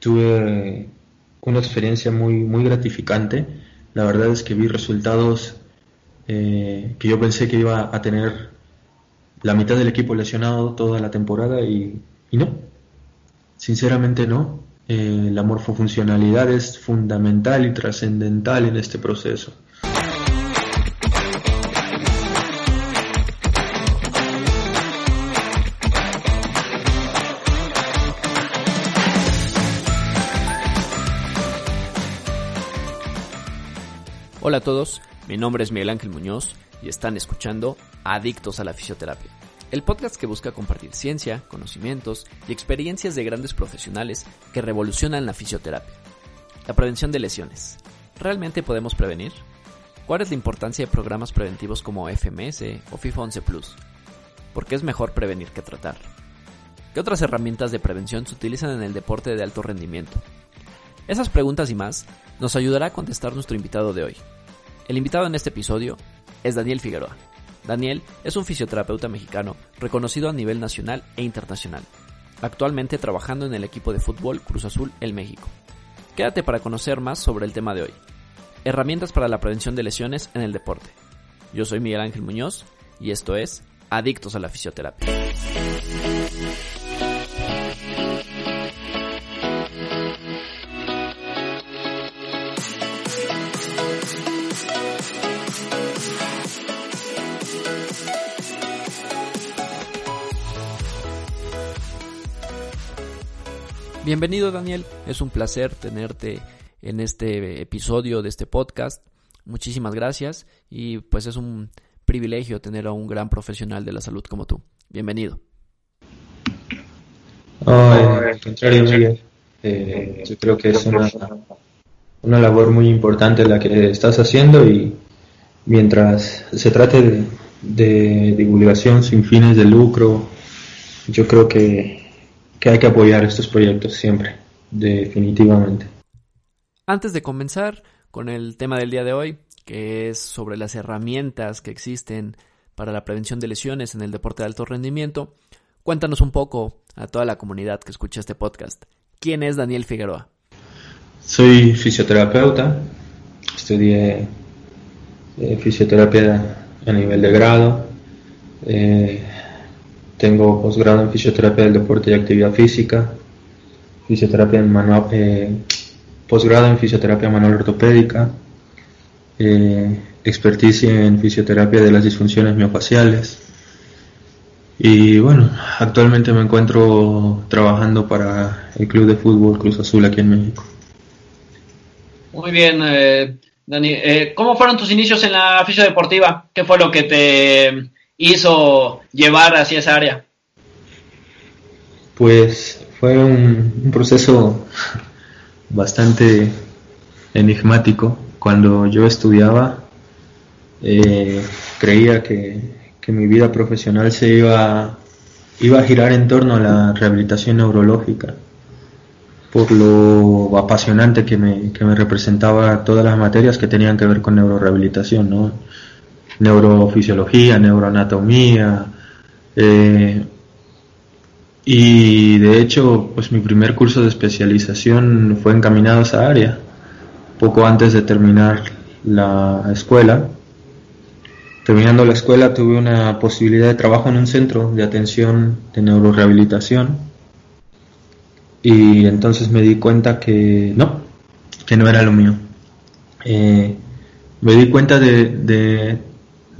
Tuve una experiencia muy, muy gratificante. La verdad es que vi resultados eh, que yo pensé que iba a tener la mitad del equipo lesionado toda la temporada y, no. Sinceramente no. Eh, la morfofuncionalidad es fundamental y trascendental en este proceso. Hola a todos, mi nombre es Miguel Ángel Muñoz y están escuchando Adictos a la Fisioterapia, el podcast que busca compartir ciencia, conocimientos y experiencias de grandes profesionales que revolucionan la fisioterapia. La prevención de lesiones. ¿Realmente podemos prevenir? ¿Cuál es la importancia de programas preventivos como FMS o FIFA 11 Plus? ¿Por qué es mejor prevenir que tratar? ¿Qué otras herramientas de prevención se utilizan en el deporte de alto rendimiento? Esas preguntas y más nos ayudará a contestar nuestro invitado de hoy. El invitado en este episodio es Daniel Figueroa. Daniel es un fisioterapeuta mexicano reconocido a nivel nacional e internacional, actualmente trabajando en el equipo de fútbol Cruz Azul El México. Quédate para conocer más sobre el tema de hoy. Herramientas para la prevención de lesiones en el deporte. Yo soy Miguel Ángel Muñoz y esto es Adictos a la Fisioterapia. Bienvenido Daniel, es un placer tenerte en este episodio de este podcast. Muchísimas gracias y pues es un privilegio tener a un gran profesional de la salud como tú. Bienvenido. Al contrario, Miguel. Eh, yo creo que es una, una labor muy importante la que estás haciendo y mientras se trate de divulgación sin fines de lucro, yo creo que, que hay que apoyar estos proyectos siempre, definitivamente. Antes de comenzar con el tema del día de hoy, que es sobre las herramientas que existen para la prevención de lesiones en el deporte de alto rendimiento, cuéntanos un poco a toda la comunidad que escucha este podcast. ¿Quién es Daniel Figueroa? Soy fisioterapeuta, estudié eh, fisioterapia a nivel de grado, eh, tengo posgrado en fisioterapia del deporte y actividad física, fisioterapia en manual, eh, posgrado en fisioterapia manual ortopédica, eh, experticia en fisioterapia de las disfunciones miofaciales. Y bueno, actualmente me encuentro trabajando para el Club de Fútbol Cruz Azul aquí en México. Muy bien, eh, Dani. Eh, ¿Cómo fueron tus inicios en la fisiodeportiva? ¿Qué fue lo que te hizo llevar hacia esa área? Pues fue un, proceso bastante enigmático. Cuando yo estudiaba, eh, creía que, que mi vida profesional se iba, iba a girar en torno a la rehabilitación neurológica, por lo apasionante que me, que me representaba todas las materias que tenían que ver con neurorehabilitación, ¿no? Neurofisiología, neuroanatomía, eh, y de hecho, pues mi primer curso de especialización fue encaminado a esa área, poco antes de terminar la escuela. Terminando la escuela tuve una posibilidad de trabajo en un centro de atención de neurorehabilitación y entonces me di cuenta que no, que no era lo mío. Eh, me di cuenta de, de,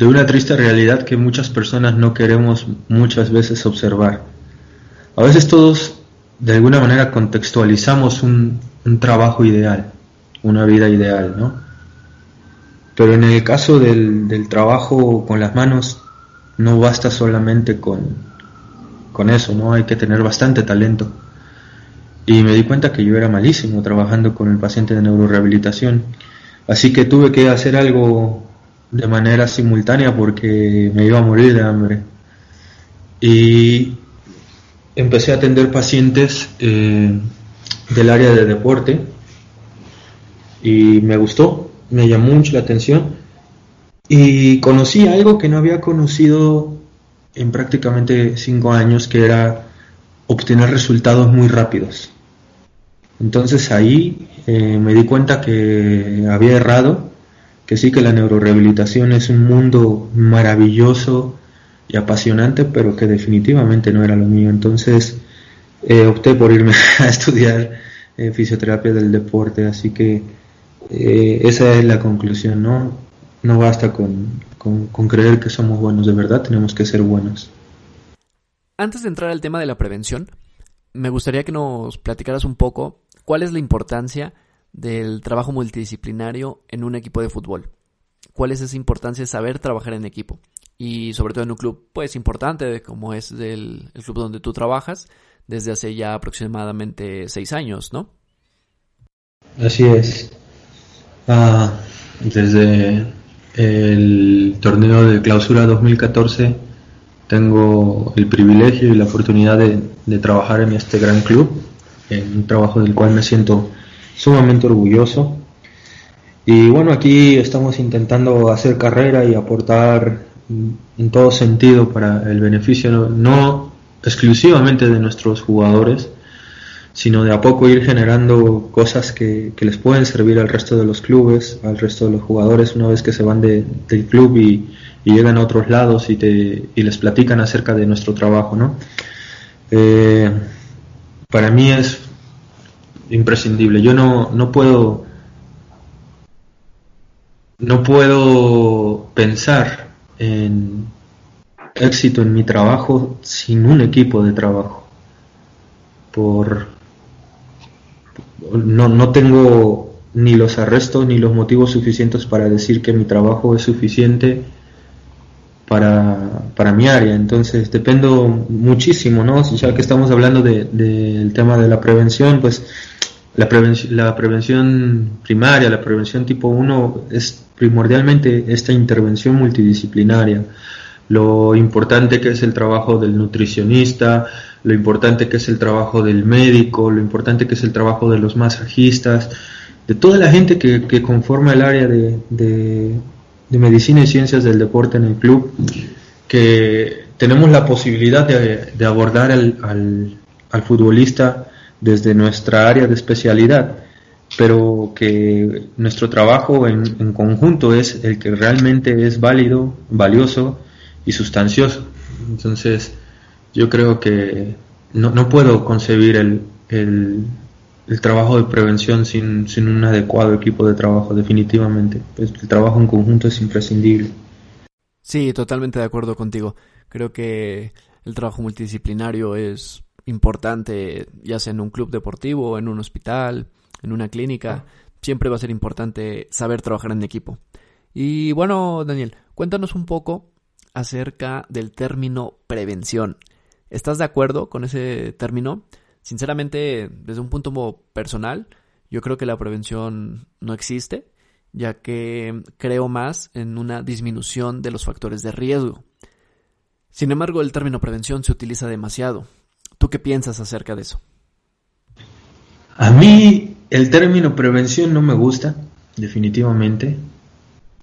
de una triste realidad que muchas personas no queremos muchas veces observar. A veces todos de alguna manera contextualizamos un, un trabajo ideal, una vida ideal, ¿no? Pero en el caso del, del, trabajo con las manos, no basta solamente con, con eso, ¿no? Hay que tener bastante talento. y me di cuenta que yo era malísimo trabajando con el paciente de neurorehabilitación. Así que tuve que hacer algo de manera simultánea porque me iba a morir de hambre. Y empecé a atender pacientes eh, del área de deporte y me gustó, me llamó mucho la atención y conocí algo que no había conocido en prácticamente cinco años, que era obtener resultados muy rápidos. Entonces ahí eh, me di cuenta que había errado, que sí que la neurorehabilitación es un mundo maravilloso y apasionante, pero que definitivamente no era lo mío. Entonces eh, opté por irme a estudiar eh, fisioterapia del deporte, así que esa es la conclusión, ¿no? No basta con, con, creer que somos buenos de verdad, tenemos que ser buenos. Antes de entrar al tema de la prevención, me gustaría que nos platicaras un poco cuál es la importancia del trabajo multidisciplinario en un equipo de fútbol. ¿Cuál es esa importancia de saber trabajar en equipo? Y sobre todo en un club, pues importante, como es el, club donde tú trabajas, desde hace ya aproximadamente seis años, ¿no? Así es. Ah, desde el torneo de clausura 2014 tengo el privilegio y la oportunidad de, de trabajar en este gran club, en un trabajo del cual me siento sumamente orgulloso. Y bueno, aquí estamos intentando hacer carrera y aportar en todo sentido para el beneficio no, exclusivamente de nuestros jugadores, sino de a poco ir generando cosas que, les pueden servir al resto de los clubes, al resto de los jugadores una vez que se van del club y, llegan a otros lados y, te, y les platican acerca de nuestro trabajo. ¿no? Eh, para mí es imprescindible. Yo no, no puedo no puedo pensar en éxito en mi trabajo sin un equipo de trabajo. Por no, no tengo ni los arrestos ni los motivos suficientes para decir que mi trabajo es suficiente para, para mi área. Entonces dependo muchísimo, ¿no? Ya que estamos hablando del tema de la prevención, pues la, prevención, la prevención primaria, la prevención tipo 1 es primordialmente esta intervención multidisciplinaria. Lo importante que es el trabajo del nutricionista, lo importante que es el trabajo del médico, lo importante que es el trabajo de los masajistas, de toda la gente que, conforma el área de, medicina y ciencias del deporte en el club, que tenemos la posibilidad de, abordar al, futbolista desde nuestra área de especialidad, pero que nuestro trabajo en, en conjunto es el que realmente es válido, valioso y sustancioso. Entonces, yo creo que no, no puedo concebir el, el, trabajo de prevención sin, sin, un adecuado equipo de trabajo, definitivamente. El trabajo en conjunto es imprescindible. Sí, totalmente de acuerdo contigo. Creo que el trabajo multidisciplinario es importante, ya sea en un club deportivo, en un hospital, en una clínica. Siempre va a ser importante saber trabajar en equipo. Y bueno, Daniel, cuéntanos un poco acerca del término prevención. ¿Estás de acuerdo con ese término? Sinceramente, desde un punto personal, yo creo que la prevención no existe, ya que creo más en una disminución de los factores de riesgo. Sin embargo, el término prevención se utiliza demasiado. ¿Tú qué piensas acerca de eso? A mí el término prevención no me gusta, definitivamente.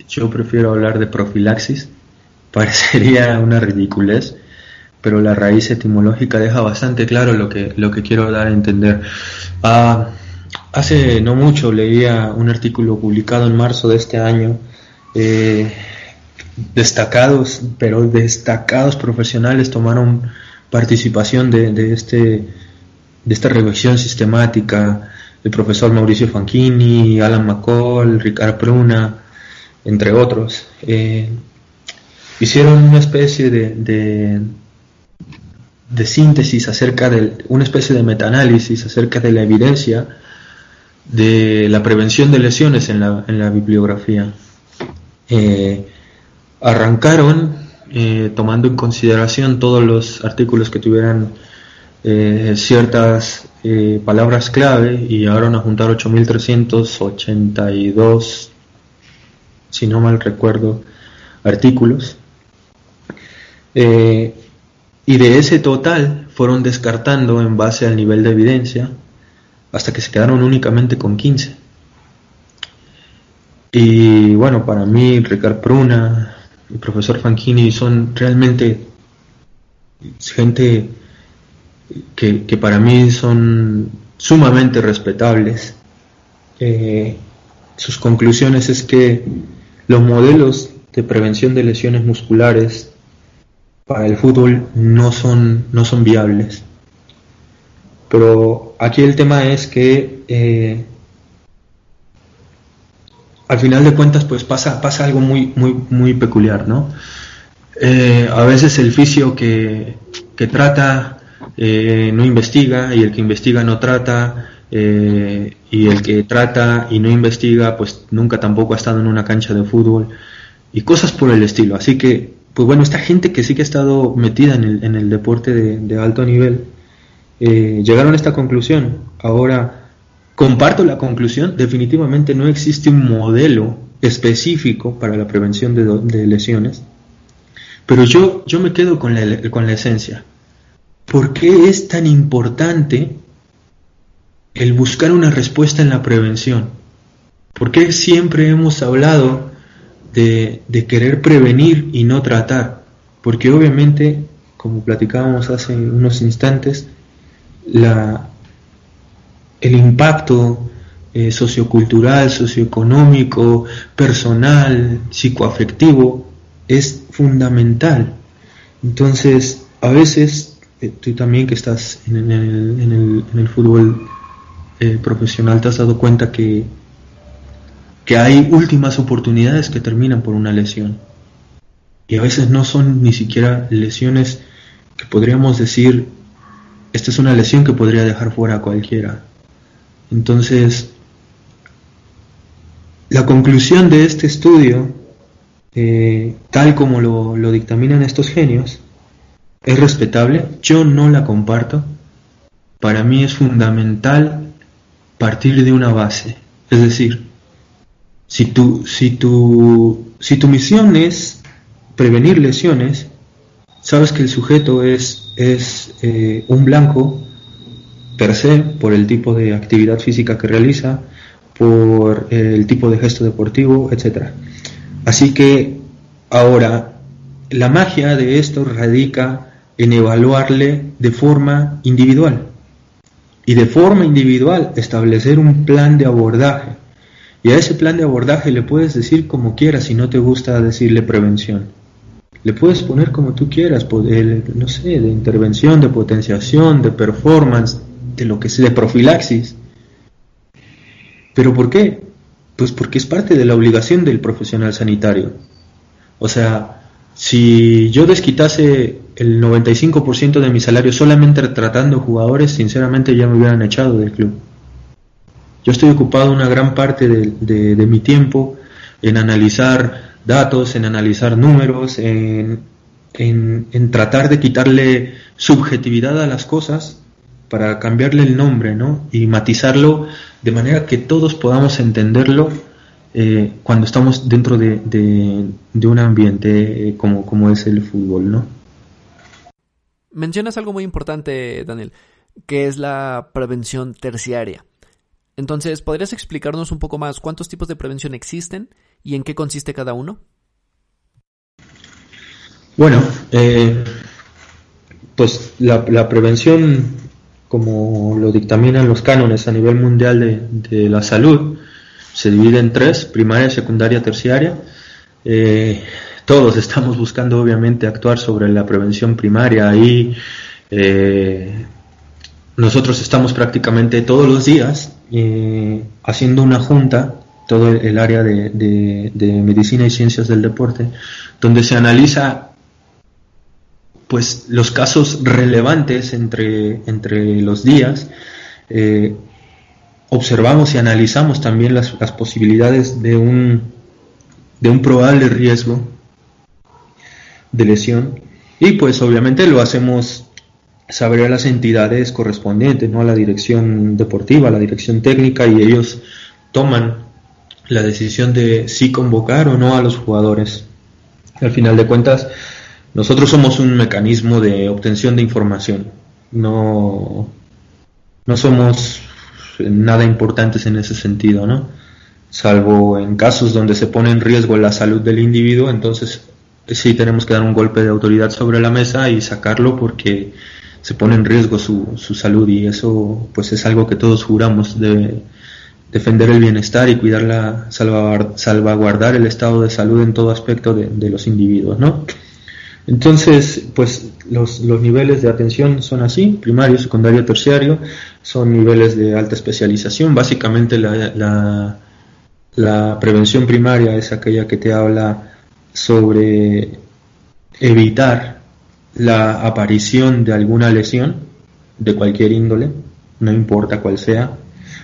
Yo prefiero hablar de profilaxis. Parecería una ridiculez pero la raíz etimológica deja bastante claro lo que, lo que quiero dar a entender. Ah, hace no mucho leía un artículo publicado en marzo de este año. Eh, destacados, pero destacados profesionales tomaron participación de, de, este, de esta revisión sistemática. El profesor Mauricio Fanchini, Alan McCall, Ricardo Pruna, entre otros. Eh, hicieron una especie de de síntesis acerca de una especie de metaanálisis acerca de la evidencia de la prevención de lesiones en la, en la bibliografía. Eh, arrancaron eh, tomando en consideración todos los artículos que tuvieran eh, ciertas palabras clave y llegaron a juntar 8.382, si no mal recuerdo, artículos. Y de ese total fueron descartando en base al nivel de evidencia hasta que se quedaron únicamente con 15. Y bueno, para mí, Ricard Pruna, el profesor Fanchini son realmente gente que, para mí son sumamente respetables. Eh, sus conclusiones es que los modelos de prevención de lesiones musculares para el fútbol no son, no son viables. Pero aquí el tema es que eh, al final de cuentas pues pasa, pasa algo muy, muy, muy peculiar, ¿no? Eh, a veces el fisio que, que trata eh, no investiga y el que investiga no trata y el que trata y no investiga pues nunca tampoco ha estado en una cancha de fútbol y cosas por el estilo. Así que, pues bueno, esta gente que sí que ha estado metida en el, deporte de, de alto nivel llegaron a esta conclusión. Ahora, Comparto la conclusión, definitivamente no existe un modelo específico para la prevención de, lesiones, pero yo, yo me quedo con la, con la esencia. ¿Por qué es tan importante el buscar una respuesta en la prevención? ¿Por qué siempre hemos hablado de, querer prevenir y no tratar? Porque obviamente, como platicábamos hace unos instantes, la, el impacto eh, sociocultural, socioeconómico, personal, psicoafectivo es fundamental. Entonces, a veces, eh, tú también que estás en, el, fútbol eh, profesional, te has dado cuenta que, que hay últimas oportunidades que terminan por una lesión. Y a veces no son ni siquiera lesiones que podríamos decir, esta es una lesión que podría dejar fuera a cualquiera. Entonces, la conclusión de este estudio, eh, tal como lo, lo dictaminan estos genios, es respetable, yo no la comparto. Para mí es fundamental partir de una base. Es decir, si tu, si tu, si tu misión es prevenir lesiones, sabes que el sujeto es, es eh, un blanco per se, por el tipo de actividad física que realiza, por el tipo de gesto deportivo, etc. Así que ahora, la magia de esto radica en evaluarle de forma individual y de forma individual establecer un plan de abordaje. Y a ese plan de abordaje le puedes decir como quieras si no te gusta decirle prevención. Le puedes poner como tú quieras, no sé, de intervención, de potenciación, de performance, de lo que es de profilaxis. ¿Pero por qué? Pues porque es parte de la obligación del profesional sanitario. O sea, si yo desquitase el 95% de mi salario solamente tratando jugadores, sinceramente ya me hubieran echado del club. Yo estoy ocupado una gran parte de, mi tiempo en analizar datos, en analizar números, en, tratar de quitarle subjetividad a las cosas para cambiarle el nombre, ¿no? Y matizarlo de manera que todos podamos entenderlo eh, cuando estamos dentro de, de, un ambiente eh, como, como es el fútbol, ¿no? Mencionas algo muy importante, Daniel, que es la prevención terciaria. Entonces, ¿podrías explicarnos un poco más cuántos tipos de prevención existen y en qué consiste cada uno? Bueno, eh, pues la, prevención como lo dictaminan los cánones a nivel mundial de, la salud, se divide en tres, primaria, secundaria, terciaria. Eh, todos estamos buscando obviamente actuar sobre la prevención primaria y eh, nosotros estamos prácticamente todos los días eh, haciendo una junta, todo el, área de, medicina y ciencias del deporte, donde se analiza pues los casos relevantes entre, entre los días, eh, observamos y analizamos también las, posibilidades de un, de un probable riesgo de lesión. Y pues obviamente lo hacemos saber a las entidades correspondientes, ¿no? a la dirección deportiva, a la dirección técnica, y ellos toman la decisión de si convocar o no a los jugadores. Al final de cuentas, nosotros somos un mecanismo de obtención de información. No, no somos nada importantes en ese sentido, ¿no? Salvo en casos donde se pone en riesgo la salud del individuo, entonces sí tenemos que dar un golpe de autoridad sobre la mesa y sacarlo porque se pone en riesgo su, su salud y eso pues es algo que todos juramos de defender el bienestar y cuidar la salvaguardar el estado de salud en todo aspecto de, de los individuos, ¿no? Entonces, pues los, los, niveles de atención son así, primario, secundario, terciario, son niveles de alta especialización. Básicamente la, la, la prevención primaria es aquella que te habla sobre evitar la aparición de alguna lesión de cualquier índole, no importa cuál sea.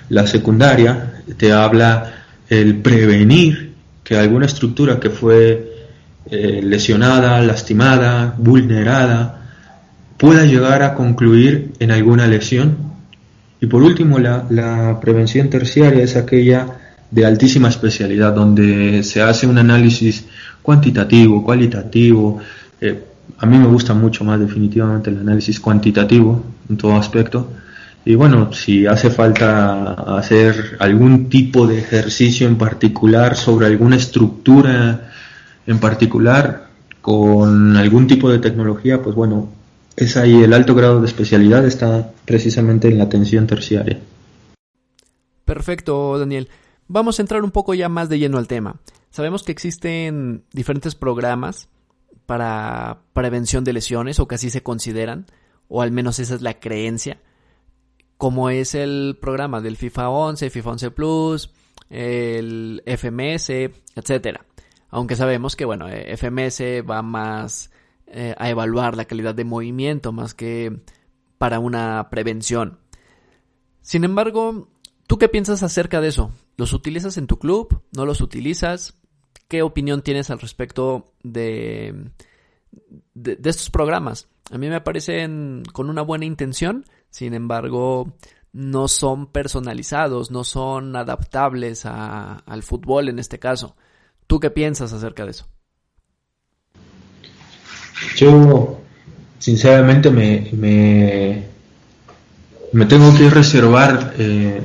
La secundaria te habla el prevenir que alguna estructura que fue eh, lesionada, lastimada, vulnerada, pueda llegar a concluir en alguna lesión. Y por último, la, la prevención terciaria es aquella de altísima especialidad, donde se hace un análisis cuantitativo, cualitativo. Eh, a mí me gusta mucho más definitivamente el análisis cuantitativo en todo aspecto. Y bueno, si hace falta hacer algún tipo de ejercicio en particular sobre alguna estructura en particular con algún tipo de tecnología, pues bueno, es ahí el alto grado de especialidad está precisamente en la atención terciaria. Perfecto, Daniel. Vamos a entrar un poco ya más de lleno al tema. Sabemos que existen diferentes programas para prevención de lesiones, o que así se consideran, o al menos esa es la creencia, como es el programa del FIFA 11, FIFA 11 Plus, el FMS, etcétera aunque sabemos que, bueno, eh, FMS va más eh, a evaluar la calidad de movimiento más que para una prevención. Sin embargo, ¿tú qué piensas acerca de eso? ¿Los utilizas en tu club? ¿No los utilizas? ¿Qué opinión tienes al respecto de, de, estos programas? A mí me parecen con una buena intención, sin embargo, no son personalizados, no son adaptables al fútbol en este caso. ¿Tú qué piensas acerca de eso? Yo, sinceramente, me, me, me tengo que reservar eh,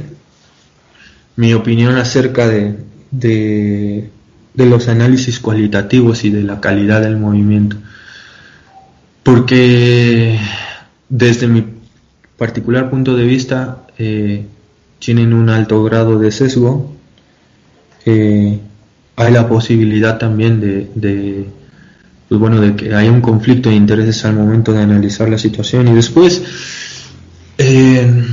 mi opinión acerca de, de, de, los análisis cualitativos y de la calidad del movimiento. Porque desde mi particular punto de vista eh, tienen un alto grado de sesgo. Eh, hay la posibilidad también de, pues bueno, de que haya un conflicto de intereses al momento de analizar la situación y después, eh,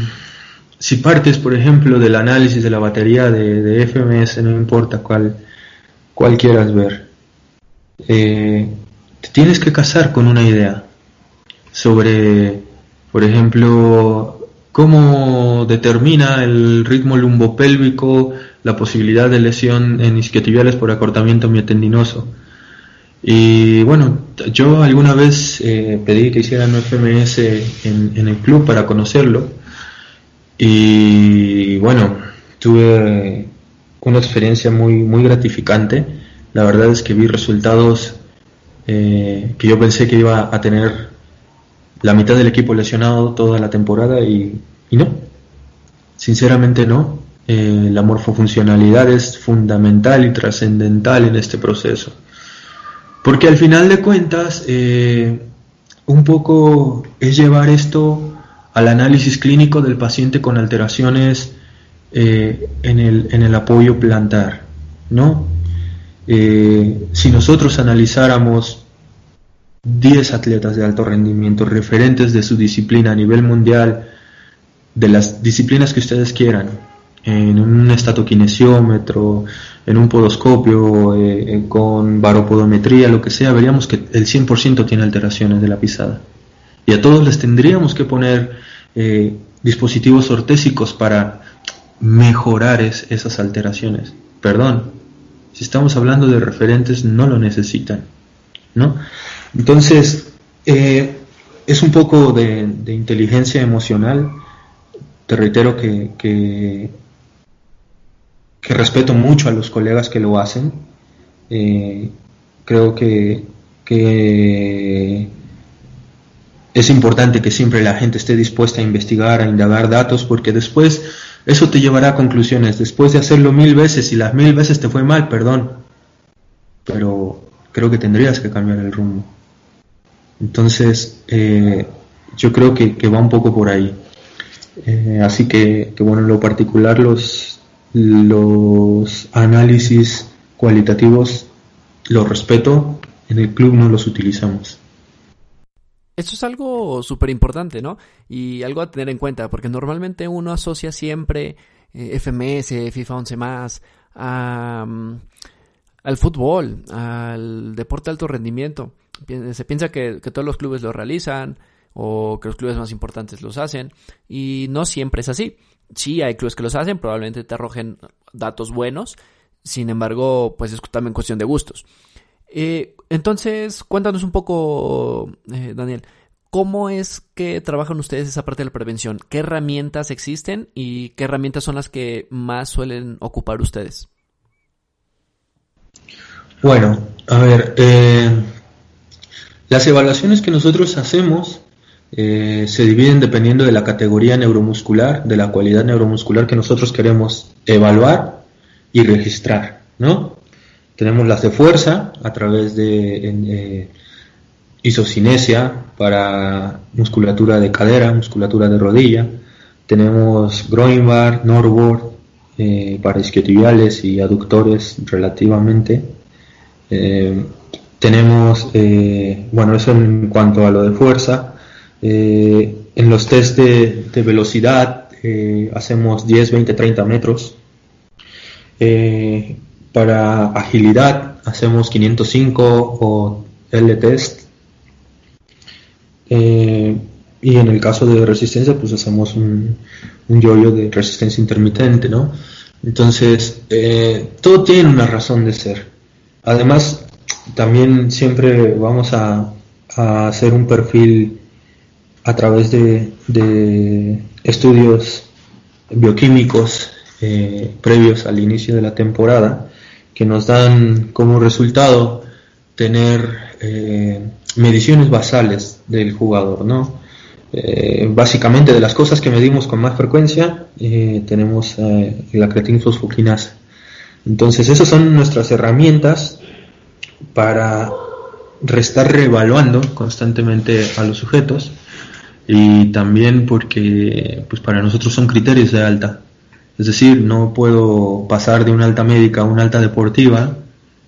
si partes, por ejemplo, del análisis de la batería de, FMS, no importa cuál, cuál quieras ver, eh, te tienes que casar con una idea sobre, por ejemplo, cómo determina el ritmo lumbopélvico la posibilidad de lesión en isquiotibiales por acortamiento miotendinoso. Y bueno, yo alguna vez eh, pedí que hicieran un FMS en, el club para conocerlo. Y bueno, tuve una experiencia muy, muy gratificante. La verdad es que vi resultados eh, que yo pensé que iba a tener la mitad del equipo lesionado toda la temporada y, no. Sinceramente no. Eh, la morfofuncionalidad es fundamental y trascendental en este proceso. Porque al final de cuentas, eh, un poco es llevar esto al análisis clínico del paciente con alteraciones eh, en, el, en, el, apoyo plantar. ¿no? si nosotros analizáramos 10 atletas de alto rendimiento referentes de su disciplina a nivel mundial, de las disciplinas que ustedes quieran, en un estatoquinesiómetro, en un podoscopio, eh, eh, con baropodometría, lo que sea, veríamos que el 100% tiene alteraciones de la pisada. Y a todos les tendríamos que poner eh, dispositivos ortésicos para mejorar esas alteraciones. Perdón, si estamos hablando de referentes, no lo necesitan. ¿no? Entonces, es un poco de, inteligencia emocional. Te reitero que, que, que respeto mucho a los colegas que lo hacen. Eh, creo que, que es importante que siempre la gente esté dispuesta a investigar, a indagar datos, porque después eso te llevará a conclusiones. Después de hacerlo mil veces y las mil veces te fue mal, perdón, pero creo que tendrías que cambiar el rumbo. Entonces, eh, yo creo que, va un poco por ahí. Eh, así que, que, bueno, en lo particular, los, los análisis cualitativos los respeto, en el club no los utilizamos. Esto es algo súper importante, ¿no? Y algo a tener en cuenta, porque normalmente uno asocia siempre eh, FMS, FIFA 11 más, um, al fútbol, al deporte de alto rendimiento. Se piensa que, que, todos los clubes lo realizan o que los clubes más importantes los hacen y no siempre es así. Sí hay clubes que los hacen, probablemente te arrojen datos buenos, sin embargo, pues es también cuestión de gustos. Eh, entonces, cuéntanos un poco, eh, Daniel, ¿cómo es que trabajan ustedes esa parte de la prevención? ¿Qué herramientas existen y qué herramientas son las que más suelen ocupar ustedes? Bueno, a ver, eh, las evaluaciones que nosotros hacemos eh, se dividen dependiendo de la categoría neuromuscular, de la cualidad neuromuscular que nosotros queremos evaluar y registrar, ¿no? Tenemos las de fuerza a través de eh, isocinesia para musculatura de cadera, musculatura de rodilla. Tenemos groin bar, norboard eh, para isquiotibiales y aductores relativamente. Eh, tenemos, eh, bueno, eso en cuanto a lo de fuerza. En los test de, velocidad hacemos 10, 20, 30 metros. Para agilidad hacemos 505 o L-test. y en el caso de resistencia, pues hacemos un, un yoyo de resistencia intermitente, ¿no? Entonces, todo tiene una razón de ser. Además, también siempre vamos a, a hacer un perfil a través de, de estudios bioquímicos eh, previos al inicio de la temporada que nos dan como resultado tener eh, mediciones basales del jugador, ¿no? Eh, básicamente de las cosas que medimos con más frecuencia eh, tenemos la creatina fosfoquinasa. Entonces esas son nuestras herramientas para restar reevaluando constantemente a los sujetos y también porque pues para nosotros son criterios de alta. Es decir, no puedo pasar de una alta médica a una alta deportiva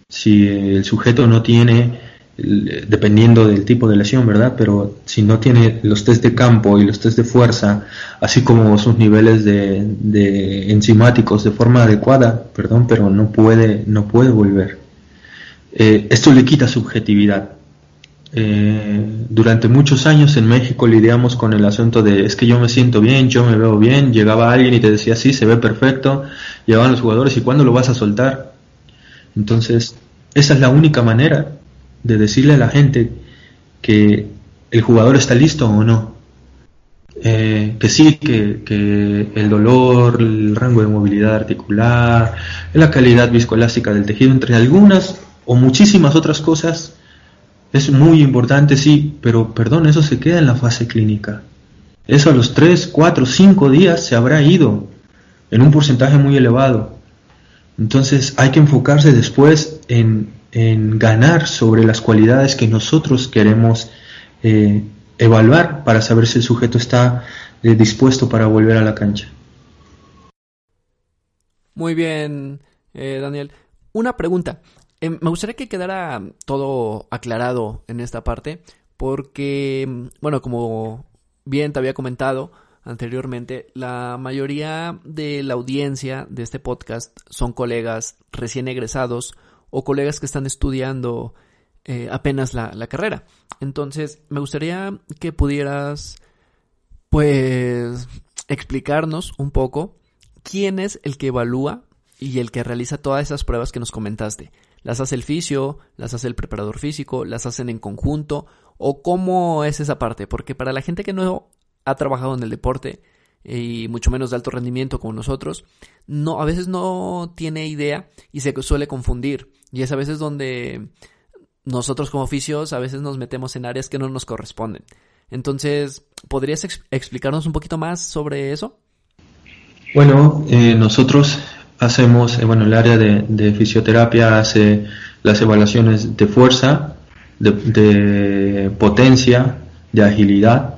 si el sujeto no tiene, dependiendo del tipo de lesión, ¿verdad? Pero si no tiene los test de campo y los test de fuerza, así como sus niveles de, de enzimáticos de forma adecuada, perdón, pero no puede, no puede volver. Eh, esto le quita subjetividad. Eh, durante muchos años en México lidiamos con el asunto de es que yo me siento bien, yo me veo bien, llegaba alguien y te decía sí, se ve perfecto, llegaban los jugadores y ¿cuándo lo vas a soltar? Entonces, esa es la única manera de decirle a la gente que el jugador está listo o no. Eh, que sí, que, que, el dolor, el rango de movilidad articular, la calidad viscoelástica del tejido, entre algunas o muchísimas otras cosas, es muy importante, sí, pero perdón, eso se queda en la fase clínica. Eso a los 3, 4, 5 días se habrá ido en un porcentaje muy elevado. Entonces hay que enfocarse después en, ganar sobre las cualidades que nosotros queremos eh, evaluar para saber si el sujeto está eh, dispuesto para volver a la cancha. Muy bien, eh, Daniel. Una pregunta. Eh, me gustaría que quedara todo aclarado en esta parte, porque, bueno, como bien te había comentado anteriormente, la mayoría de la audiencia de este podcast son colegas recién egresados o colegas que están estudiando eh, apenas la, la carrera. Entonces, me gustaría que pudieras, pues, explicarnos un poco quién es el que evalúa y el que realiza todas esas pruebas que nos comentaste. Las hace el fisio, las hace el preparador físico, las hacen en conjunto ¿O cómo es esa parte? Porque para la gente que no ha trabajado en el deporte, y mucho menos de alto rendimiento como nosotros, no, a veces no tiene idea y se suele confundir. Y es a veces donde nosotros como oficios a veces nos metemos en áreas que no nos corresponden. Entonces, ¿podrías explicarnos un poquito más sobre eso? Bueno, eh, nosotros hacemos, eh, bueno, el área de, fisioterapia hace las evaluaciones de fuerza, de, potencia, de agilidad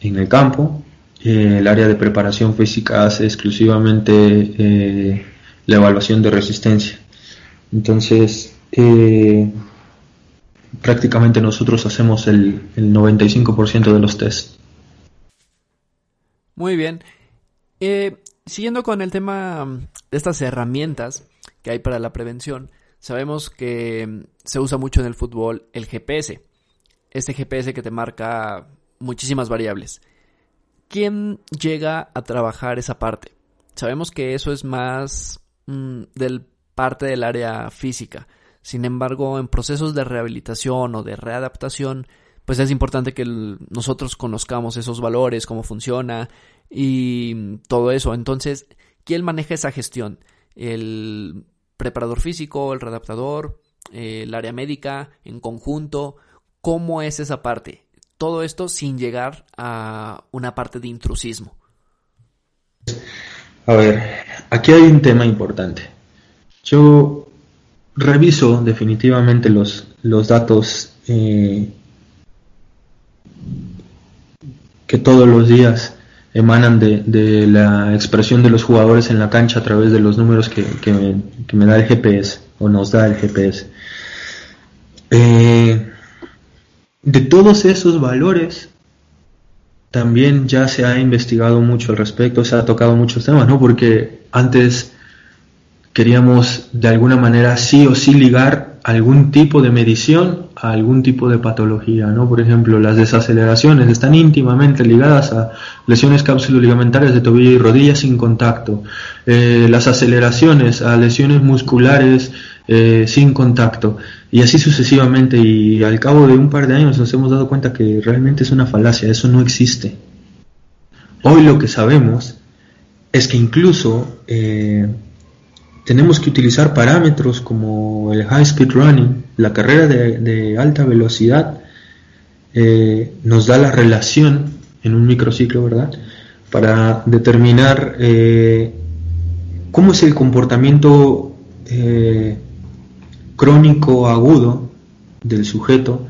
en el campo. Eh, el área de preparación física hace exclusivamente la evaluación de resistencia. Entonces, prácticamente nosotros hacemos el, el 95% de los test. Muy bien. Siguiendo con el tema de estas herramientas que hay para la prevención, sabemos que se usa mucho en el fútbol el GPS. Este GPS que te marca muchísimas variables. ¿Quién llega a trabajar esa parte? Sabemos que eso es más mm, del parte del área física. Sin embargo, en procesos de rehabilitación o de readaptación, pues es importante que nosotros conozcamos esos valores, cómo funciona y todo eso. Entonces, ¿quién maneja esa gestión? El preparador físico, el readaptador, el área médica, en conjunto. ¿Cómo es esa parte? Todo esto sin llegar a una parte de intrusismo. A ver, aquí hay un tema importante. Yo reviso definitivamente los, los datos eh, que todos los días emanan de, la expresión de los jugadores en la cancha a través de los números que, me, da el GPS o nos da el GPS. Eh, de todos esos valores, también ya se ha investigado mucho al respecto, se ha tocado muchos temas, ¿no? Porque antes queríamos de alguna manera sí o sí ligar algún tipo de medición a algún tipo de patología, ¿no? Por ejemplo, las desaceleraciones están íntimamente ligadas a lesiones ligamentarias de tobillo y rodilla sin contacto. Eh, las aceleraciones a lesiones musculares eh, sin contacto. Y así sucesivamente. Y al cabo de un par de años nos hemos dado cuenta que realmente es una falacia, eso no existe. Hoy lo que sabemos es que incluso eh, tenemos que utilizar parámetros como el high speed running, la carrera de, alta velocidad, eh, nos da la relación en un microciclo, ¿verdad? Para determinar eh, cómo es el comportamiento eh, crónico agudo del sujeto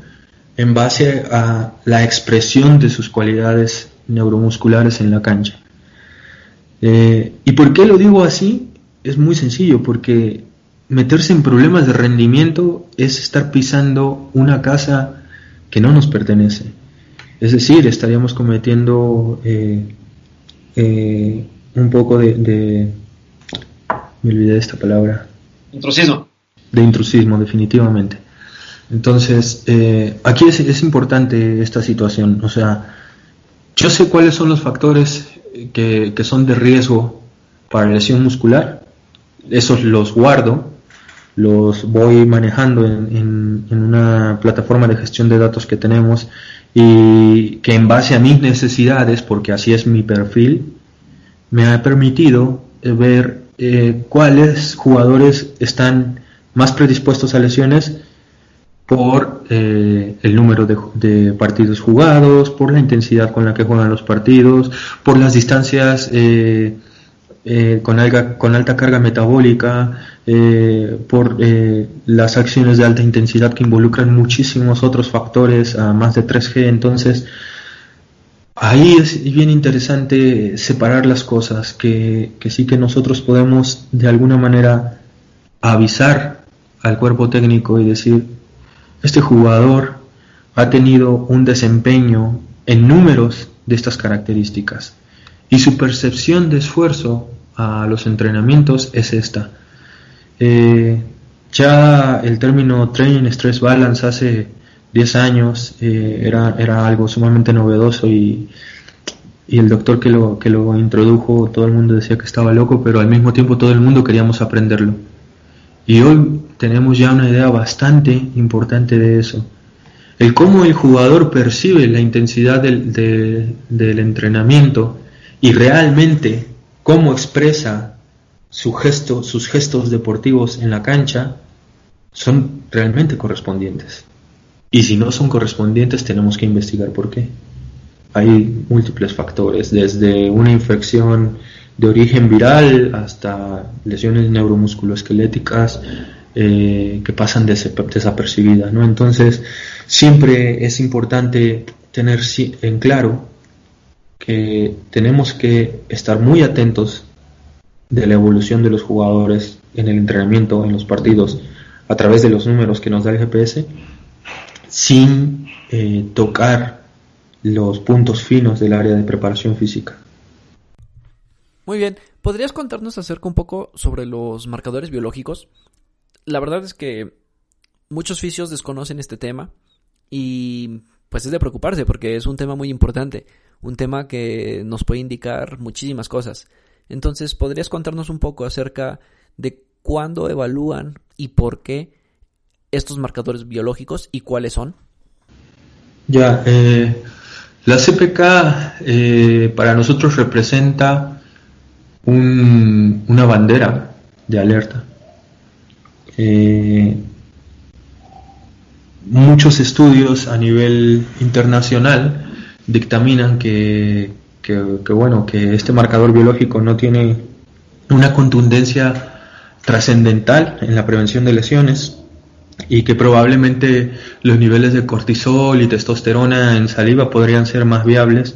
en base a la expresión de sus cualidades neuromusculares en la cancha. ¿Y por qué lo digo así? es muy sencillo porque meterse en problemas de rendimiento es estar pisando una casa que no nos pertenece. Es decir, estaríamos cometiendo eh, eh, un poco de, Me olvidé de esta palabra. Intrusismo. De intrusismo, definitivamente. Entonces, eh, aquí es, es, importante esta situación. O sea, yo sé cuáles son los factores que, que son de riesgo para lesión muscular esos los guardo, los voy manejando en, una plataforma de gestión de datos que tenemos y que en base a mis necesidades, porque así es mi perfil, me ha permitido eh, ver eh, cuáles jugadores están más predispuestos a lesiones por eh, el número de, de, partidos jugados, por la intensidad con la que juegan los partidos, por las distancias eh, con, con, alta carga metabólica, eh, por eh, las acciones de alta intensidad que involucran muchísimos otros factores, a más de 3G. Entonces, ahí es bien interesante separar las cosas, que, que sí que nosotros podemos de alguna manera avisar al cuerpo técnico y decir, este jugador ha tenido un desempeño en números de estas características y su percepción de esfuerzo a los entrenamientos es esta. Eh, ya el término Training Stress Balance hace 10 años eh, era, era algo sumamente novedoso y, y, el doctor que lo, que lo introdujo, todo el mundo decía que estaba loco, pero al mismo tiempo todo el mundo queríamos aprenderlo. Y hoy tenemos ya una idea bastante importante de eso. el cómo el jugador percibe la intensidad del, del entrenamiento y realmente cómo expresa su gesto, sus gestos deportivos en la cancha son realmente correspondientes. Y si no son correspondientes tenemos que investigar por qué. Hay múltiples factores, desde una infección de origen viral hasta lesiones neuromusculoesqueléticas eh, que pasan desapercibidas. ¿no? Entonces, siempre es importante tener en claro que tenemos que estar muy atentos de la evolución de los jugadores en el entrenamiento, en los partidos, a través de los números que nos da el GPS, sin eh, tocar los puntos finos del área de preparación física. Muy bien, ¿podrías contarnos acerca un poco sobre los marcadores biológicos? La verdad es que muchos fisios desconocen este tema y pues es de preocuparse porque es un tema muy importante, un tema que nos puede indicar muchísimas cosas. Entonces, ¿podrías contarnos un poco acerca de cuándo evalúan y por qué estos marcadores biológicos y cuáles son? Ya, eh, la CPK eh, para nosotros representa una bandera de alerta. Eh, muchos estudios a nivel internacional dictaminan que, bueno que este marcador biológico no tiene una contundencia trascendental en la prevención de lesiones y que probablemente los niveles de cortisol y testosterona en saliva podrían ser más viables,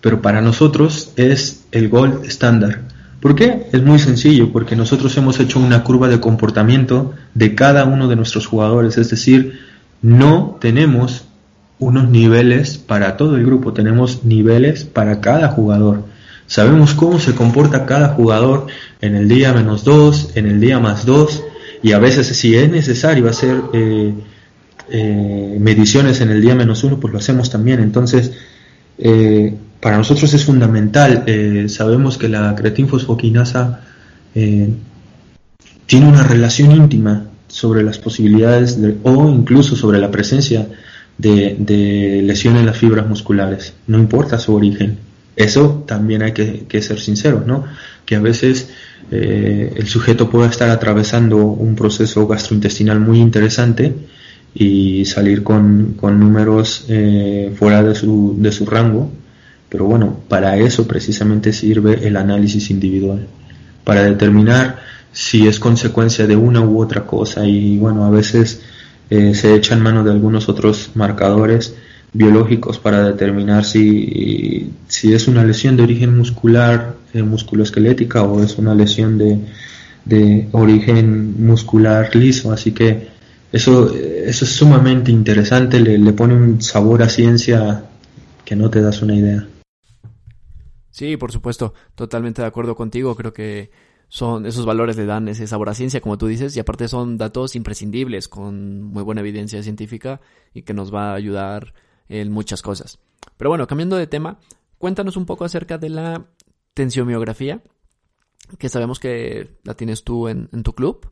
pero para nosotros es el gold estándar. ¿Por qué? Es muy sencillo, porque nosotros hemos hecho una curva de comportamiento de cada uno de nuestros jugadores, es decir, no tenemos unos niveles para todo el grupo, tenemos niveles para cada jugador. Sabemos cómo se comporta cada jugador en el día menos 2, en el día más 2, y a veces si es necesario hacer eh, eh, mediciones en el día menos 1, pues lo hacemos también. Entonces, eh, para nosotros es fundamental. Eh, sabemos que la creatinfosfoquinasa eh, tiene una relación íntima sobre las posibilidades o incluso sobre la presencia de, lesión en las fibras musculares, no importa su origen. Eso también hay que, ser sincero, ¿no? Que a veces eh, el sujeto pueda estar atravesando un proceso gastrointestinal muy interesante y salir con, números fuera de su, de su rango pero bueno, para eso precisamente sirve el análisis individual, para determinar si es consecuencia de una u otra cosa y bueno, a veces eh, se echan mano de algunos otros marcadores biológicos para determinar si, si es una lesión de origen muscular, eh, musculoesquelética o es una lesión de, de origen muscular liso. Así que eso, eso es sumamente interesante, le, le pone un sabor a ciencia que no te das una idea. Sí, por supuesto, totalmente de acuerdo contigo. Creo que son esos valores le dan ese sabor a ciencia, como tú dices, y aparte son datos imprescindibles con muy buena evidencia científica y que nos va a ayudar en muchas cosas. Pero bueno, cambiando de tema, cuéntanos un poco acerca de la tensiomiografía, que sabemos que la tienes tú en, en tu club.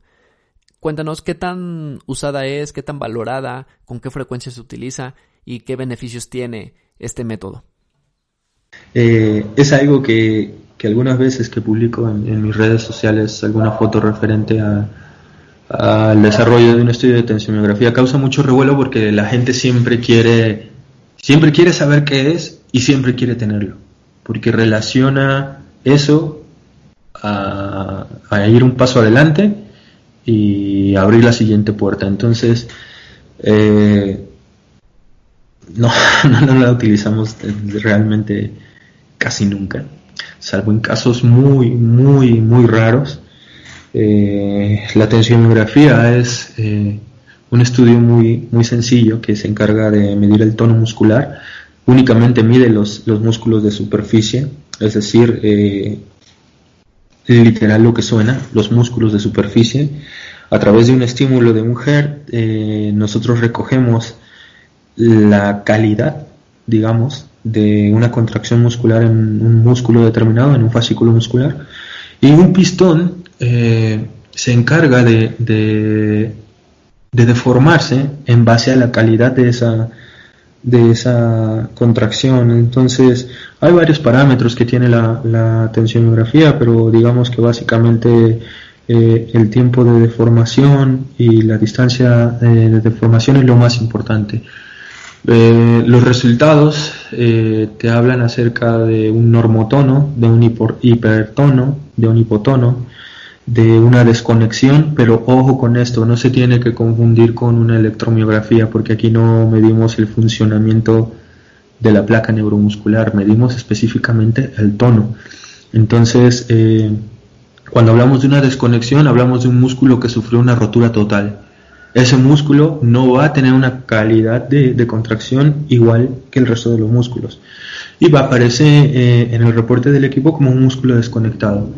Cuéntanos qué tan usada es, qué tan valorada, con qué frecuencia se utiliza y qué beneficios tiene este método. Eh, es algo que, algunas veces que publico en, mis redes sociales, alguna foto referente al desarrollo de un estudio de tensiomografía, causa mucho revuelo porque la gente siempre quiere, siempre quiere saber qué es y siempre quiere tenerlo, porque relaciona eso a, ir un paso adelante y abrir la siguiente puerta. Entonces, eh, no, no, no, la utilizamos realmente casi nunca, salvo en casos muy, muy, muy raros. Eh, la tensionografía es eh, un estudio muy, muy sencillo que se encarga de medir el tono muscular. Únicamente mide los, los músculos de superficie, es decir, eh, literal lo que suena, los músculos de superficie. A través de un estímulo de mujer, nosotros recogemos la calidad, digamos, de una contracción muscular en un músculo determinado, en un fascículo muscular, y un pistón eh, se encarga de, de deformarse en base a la calidad de esa, de esa contracción. Entonces, hay varios parámetros que tiene la, la tensionografía, pero digamos que básicamente eh, el tiempo de deformación y la distancia eh, de deformación es lo más importante. Los resultados te hablan acerca de un normotono, de un hipertono, de un hipotono, de una desconexión, pero ojo con esto, no se tiene que confundir con una electromiografía porque aquí no medimos el funcionamiento de la placa neuromuscular, medimos específicamente el tono. Entonces, eh, cuando hablamos de una desconexión, hablamos de un músculo que sufrió una rotura total. Ese músculo no va a tener una calidad de, contracción igual que el resto de los músculos. Y va a aparecer eh, en el reporte del equipo como un músculo desconectado.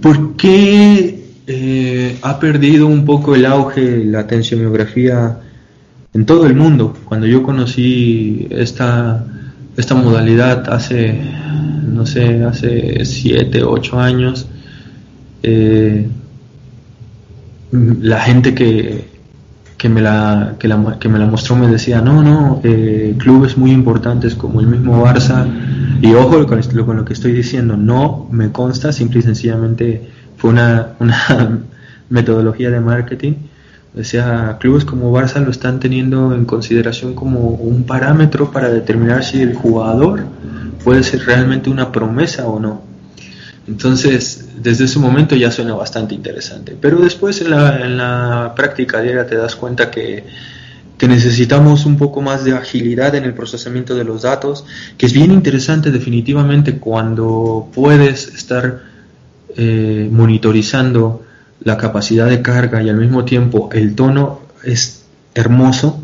¿Por qué eh, ha perdido un poco el auge la tensiomiografía en todo el mundo? Cuando yo conocí esta, esta modalidad hace, no sé, hace 7, 8 años, eh, la gente que, que me la, que, me la mostró me decía, no, no, eh, clubes muy importantes como el mismo Barça, y ojo con, esto, con lo que estoy diciendo, no me consta, simple y sencillamente fue una, una metodología de marketing, o clubes como Barça lo están teniendo en consideración como un parámetro para determinar si el jugador puede ser realmente una promesa o no. Entonces, desde ese momento ya suena bastante interesante. Pero después en la, en la práctica diaria te das cuenta que, que, necesitamos un poco más de agilidad en el procesamiento de los datos, que es bien interesante definitivamente cuando puedes estar eh, monitorizando la capacidad de carga y al mismo tiempo el tono es hermoso.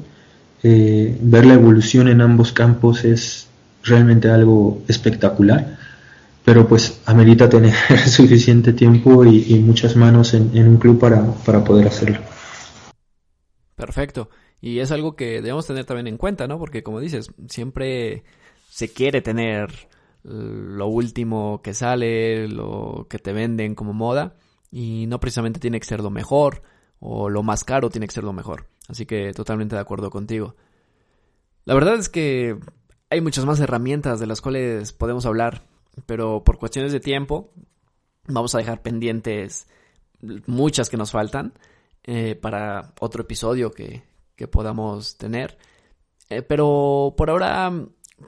Eh, ver la evolución en ambos campos es realmente algo espectacular pero pues amerita tener suficiente tiempo y, muchas manos en, un club para, para, poder hacerlo. Perfecto. Y es algo que debemos tener también en cuenta, ¿no? Porque como dices, siempre se quiere tener lo último que sale, lo que te venden como moda, y no precisamente tiene que ser lo mejor, o lo más caro tiene que ser lo mejor. Así que totalmente de acuerdo contigo. La verdad es que hay muchas más herramientas de las cuales podemos hablar pero por cuestiones de tiempo vamos a dejar pendientes muchas que nos faltan eh, para otro episodio que, podamos tener. Eh, pero por ahora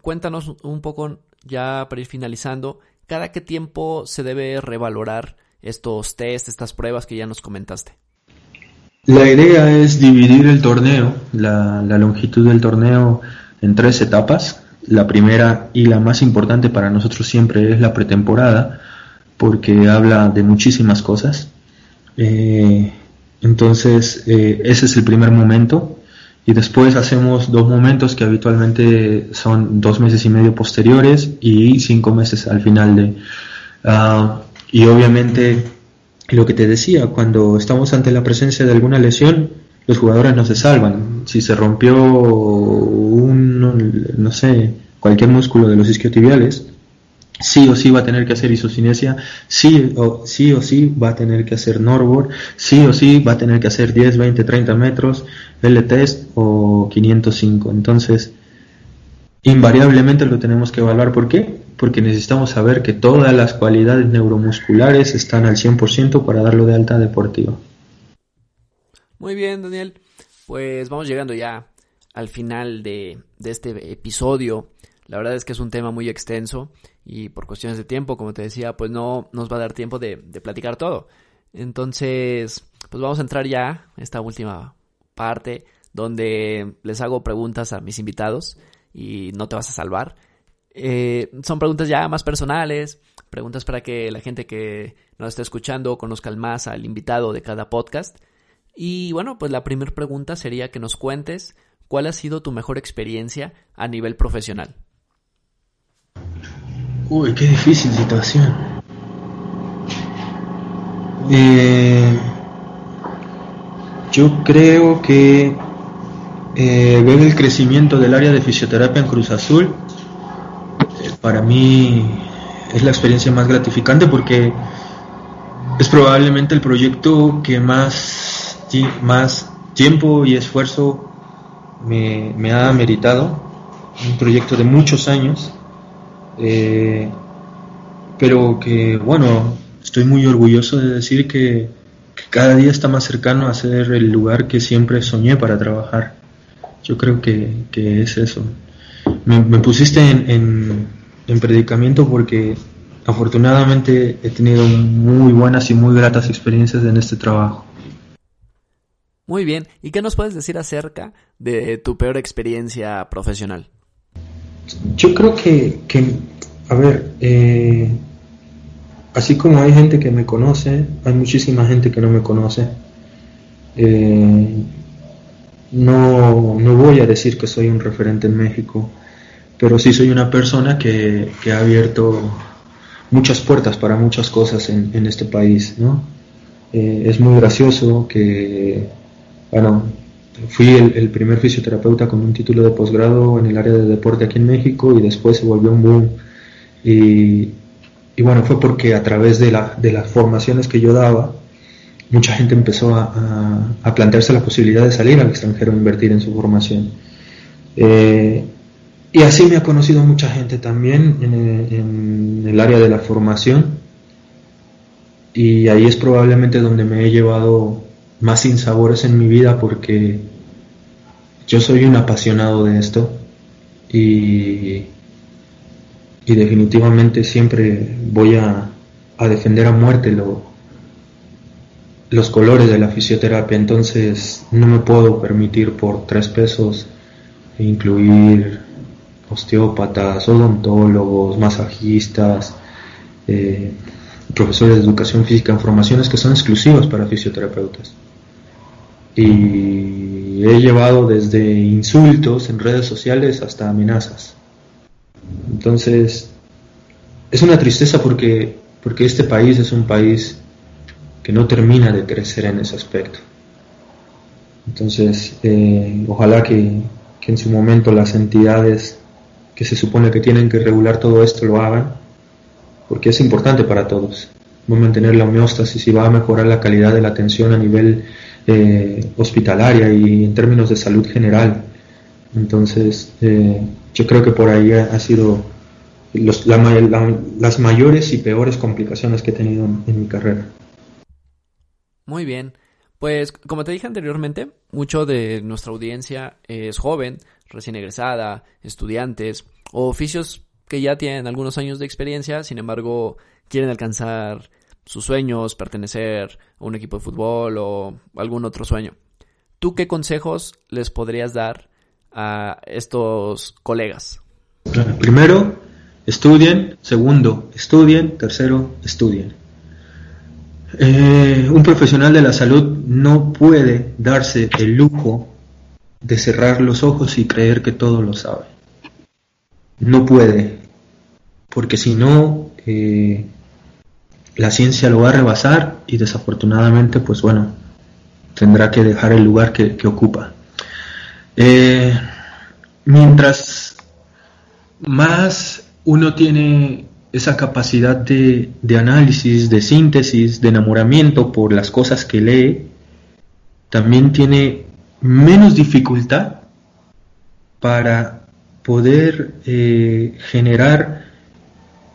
cuéntanos un poco ya para ir finalizando, ¿cada qué tiempo se debe revalorar estos test, estas pruebas que ya nos comentaste? La idea es dividir el torneo, la longitud del torneo en tres etapas. La primera y la más importante para nosotros siempre es la pretemporada, porque habla de muchísimas cosas. Eh, entonces, eh, ese es el primer momento. Y después hacemos dos momentos que habitualmente son dos meses y medio posteriores y cinco meses al final de... Ah, y obviamente, lo que te decía, cuando estamos ante la presencia de alguna lesión, los jugadores no se salvan. Si se rompió un, no sé, cualquier músculo de los isquiotibiales, sí o sí va a tener que hacer isocinesia, sí o, sí o sí va a tener que hacer Norbord, sí o sí va a tener que hacer 10, 20, 30 metros, L-test o 505. Entonces, invariablemente lo tenemos que evaluar. ¿Por qué? Porque necesitamos saber que todas las cualidades neuromusculares están al 100% para darlo de alta deportiva. Muy bien, Daniel. Pues vamos llegando ya al final de, este episodio. La verdad es que es un tema muy extenso y por cuestiones de tiempo, como te decía, pues no nos va a dar tiempo de, platicar todo. Entonces, pues vamos a entrar ya a esta última parte donde les hago preguntas a mis invitados y no te vas a salvar. Eh, son preguntas ya más personales, preguntas para que la gente que nos esté escuchando conozca más al invitado de cada podcast. Y bueno, pues la primera pregunta sería que nos cuentes cuál ha sido tu mejor experiencia a nivel profesional. Uy, qué difícil situación. Eh, yo creo que eh, ver el crecimiento del área de fisioterapia en Cruz Azul, eh, para mí es la experiencia más gratificante porque es probablemente el proyecto que más más tiempo y esfuerzo me, ha meritado. Un proyecto de muchos años, eh, pero que, bueno, estoy muy orgulloso de decir que, cada día está más cercano a ser el lugar que siempre soñé para trabajar. Yo creo que, es eso. Me, pusiste en, en predicamento porque afortunadamente he tenido muy buenas y muy gratas experiencias en este trabajo. Muy bien, ¿y qué nos puedes decir acerca de tu peor experiencia profesional? Yo creo que, a ver, eh, así como hay gente que me conoce, hay muchísima gente que no me conoce. Eh, no, no voy a decir que soy un referente en México, pero sí soy una persona que, que ha abierto muchas puertas para muchas cosas en, en este país, ¿no? Eh, es muy gracioso que, bueno, fui el, primer fisioterapeuta con un título de posgrado en el área de deporte aquí en México y después se volvió un boom. Y, y bueno, fue porque a través de, la, de, las formaciones que yo daba, mucha gente empezó a, a, plantearse la posibilidad de salir al extranjero a invertir en su formación. Eh, y así me ha conocido mucha gente también en, el área de la formación. Y ahí es probablemente donde me he llevado más sinsabores en mi vida porque yo soy un apasionado de esto y, definitivamente siempre voy a, a defender a muerte lo, los colores de la fisioterapia. Entonces no me puedo permitir por tres pesos incluir osteópatas, odontólogos, masajistas, eh, profesores de educación física en formaciones que son exclusivas para fisioterapeutas. Y he llevado desde insultos en redes sociales hasta amenazas. Entonces, es una tristeza porque, porque este país es un país que no termina de crecer en ese aspecto. Entonces, eh, ojalá que, que en su momento las entidades que se supone que tienen que regular todo esto lo hagan, porque es importante para todos. Va a mantener la homeostasis y va a mejorar la calidad de la atención a nivel eh, hospitalaria y en términos de salud general. Entonces, eh, yo creo que por ahí ha, sido las mayores y peores complicaciones que he tenido en mi carrera. Muy bien. Pues como te dije anteriormente, mucho de nuestra audiencia es joven, recién egresada, estudiantes o oficios que ya tienen algunos años de experiencia, sin embargo quieren alcanzar sus sueños, pertenecer a un equipo de fútbol o algún otro sueño. ¿Tú qué consejos les podrías dar a estos colegas? Primero, estudien. Segundo, estudien. Tercero, estudien. Eh, un profesional de la salud no puede darse el lujo de cerrar los ojos y creer que todo lo sabe. No puede, porque si no, eh, la ciencia lo va a rebasar y desafortunadamente, pues bueno, tendrá que dejar el lugar que, ocupa. Eh, mientras más uno tiene esa capacidad de, análisis, de síntesis, de enamoramiento por las cosas que lee, también tiene menos dificultad para poder eh, generar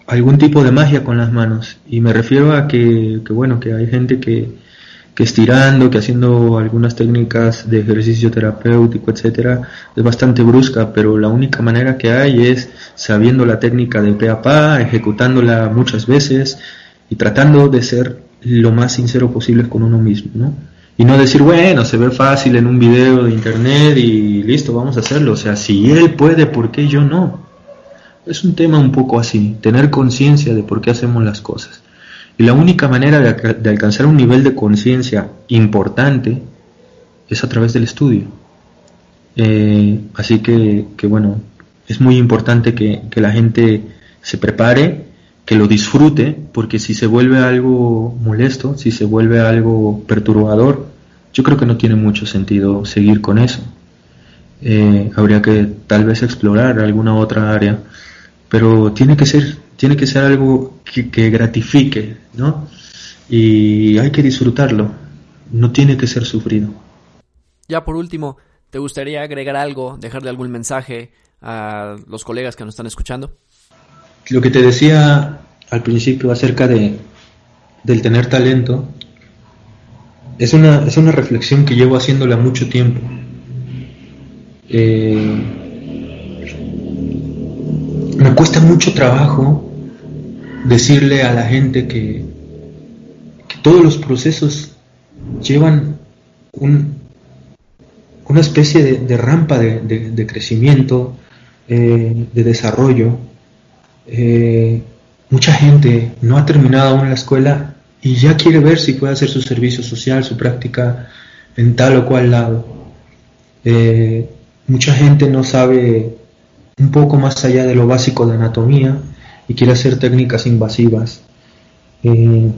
algún tipo de magia con las manos. Y me refiero a que, que bueno, que hay gente que, que estirando, que haciendo algunas técnicas de ejercicio terapéutico, etcétera, es bastante brusca, pero la única manera que hay es sabiendo la técnica de pe a pa, ejecutándola muchas veces y tratando de ser lo más sincero posible con uno mismo, ¿no? Y no decir, bueno, se ve fácil en un video de internet y listo, vamos a hacerlo. O sea, si él puede, ¿por qué yo no? Es un tema un poco así, tener conciencia de por qué hacemos las cosas. Y la única manera de, alcanzar un nivel de conciencia importante es a través del estudio. Eh, así que, bueno, es muy importante que, la gente se prepare, que lo disfrute, porque si se vuelve algo molesto, si se vuelve algo perturbador, yo creo que no tiene mucho sentido seguir con eso. Eh, habría que tal vez explorar alguna otra área, pero tiene que ser tiene que ser algo que, gratifique, ¿no? Y hay que disfrutarlo. no tiene que ser sufrido. Ya por último, ¿te gustaría agregar algo, dejarle algún mensaje a los colegas que nos están escuchando? Lo que te decía al principio acerca de, del tener talento, es una, es una reflexión que llevo haciéndola mucho tiempo. Eh, me cuesta mucho trabajo decirle a la gente que, todos los procesos llevan un, una especie de, rampa de crecimiento, eh, de desarrollo. Eh, mucha gente no ha terminado aún la escuela y ya quiere ver si puede hacer su servicio social, su práctica en tal o cual lado. Eh, mucha gente no sabe un poco más allá de lo básico de anatomía y quiere hacer técnicas invasivas. Eh,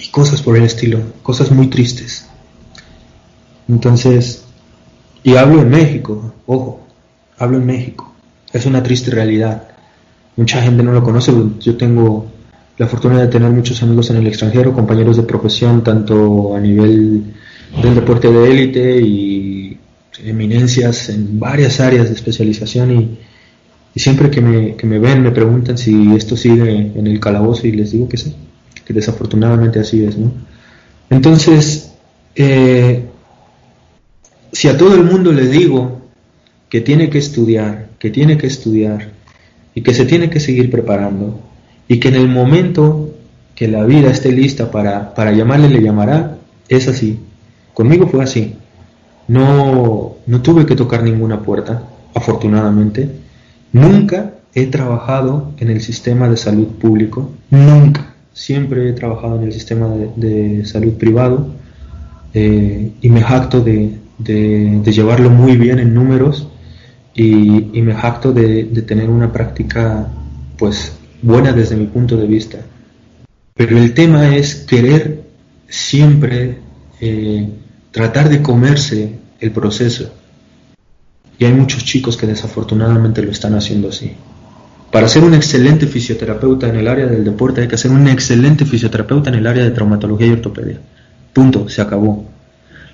y cosas por el estilo, cosas muy tristes. Entonces, y hablo en México, ojo, hablo en México, es una triste realidad. Mucha gente no lo conoce, yo tengo la fortuna de tener muchos amigos en el extranjero, compañeros de profesión, tanto a nivel del deporte de élite y eminencias en varias áreas de especialización y, siempre que me, que me, ven me preguntan si esto sigue en el calabozo y les digo que sí, que desafortunadamente así es, ¿no? Entonces, eh, si a todo el mundo le digo que tiene que estudiar, que tiene que estudiar y que se tiene que seguir preparando y que en el momento que la vida esté lista para, para llamarle, le llamará, es así. Conmigo fue así. No, no tuve que tocar ninguna puerta, afortunadamente. Nunca he trabajado en el sistema de salud público, nunca. Siempre he trabajado en el sistema de, salud privado eh, y me jacto de, de, de, llevarlo muy bien en números y, y me jacto de, de, tener una práctica pues buena desde mi punto de vista. Pero el tema es querer siempre eh, tratar de comerse el proceso. Y hay muchos chicos que desafortunadamente lo están haciendo así. Para ser un excelente fisioterapeuta en el área del deporte hay que ser un excelente fisioterapeuta en el área de traumatología y ortopedia. Punto, se acabó.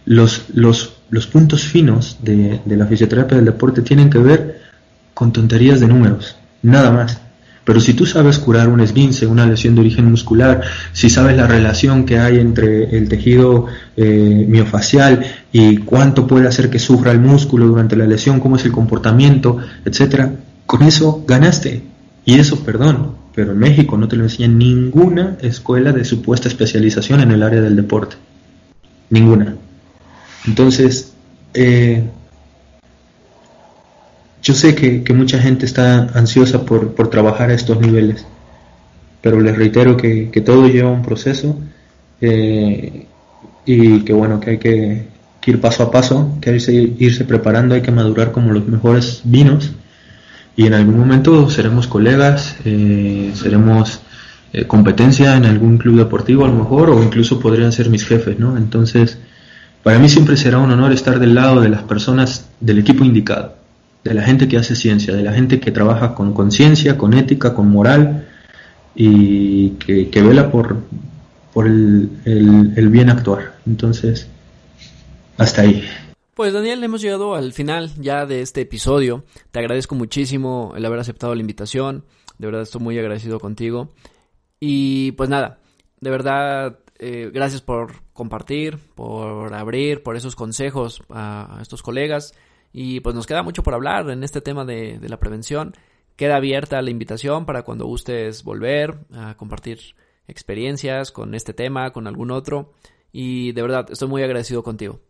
Los, los, los puntos finos de, de la fisioterapia del deporte tienen que ver con tonterías de números, nada más. Pero si tú sabes curar un esguince, una lesión de origen muscular, si sabes la relación que hay entre el tejido eh, miofacial y cuánto puede hacer que sufra el músculo durante la lesión, cómo es el comportamiento, etcétera, con eso ganaste. Y eso, perdón, pero en México no te lo enseña ninguna escuela de supuesta especialización en el área del deporte. Ninguna. Entonces, eh, yo sé que, mucha gente está ansiosa por, trabajar a estos niveles, pero les reitero que, todo lleva un proceso eh, y que bueno, que hay que, que, ir paso a paso, que hay que irse preparando, hay que madurar como los mejores vinos y en algún momento seremos colegas, eh, seremos eh, competencia en algún club deportivo a lo mejor o incluso podrían ser mis jefes, ¿no? Entonces, para mí siempre será un honor estar del lado de las personas del equipo indicado de la gente que hace ciencia, de la gente que trabaja con conciencia, con ética, con moral y que, que vela por, por el, el, bien actuar. Entonces, hasta ahí. Pues Daniel, hemos llegado al final ya de este episodio. Te agradezco muchísimo el haber aceptado la invitación. De verdad estoy muy agradecido contigo. Y pues nada, de verdad, eh, gracias por compartir, por abrir, por esos consejos a estos colegas. Y pues nos queda mucho por hablar en este tema de, de, la prevención. Queda abierta la invitación para cuando gustes volver a compartir experiencias con este tema, con algún otro. Y de verdad, estoy muy agradecido contigo.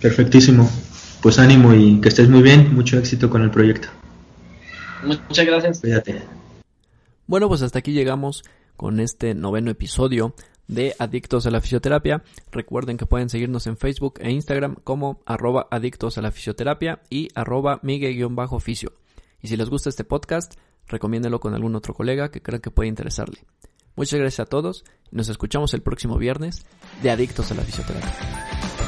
Perfectísimo. Pues ánimo y que estés muy bien. Mucho éxito con el proyecto. Muchas gracias. Cuídate. Bueno, pues hasta aquí llegamos con este noveno episodio de Adictos a la Fisioterapia. Recuerden que pueden seguirnos en Facebook e Instagram como arroba adictos y arroba. Y si les gusta este podcast, recomiéndenlo con algún otro colega que crean que puede interesarle. Muchas gracias a todos nos escuchamos el próximo viernes de Adictos a la Fisioterapia.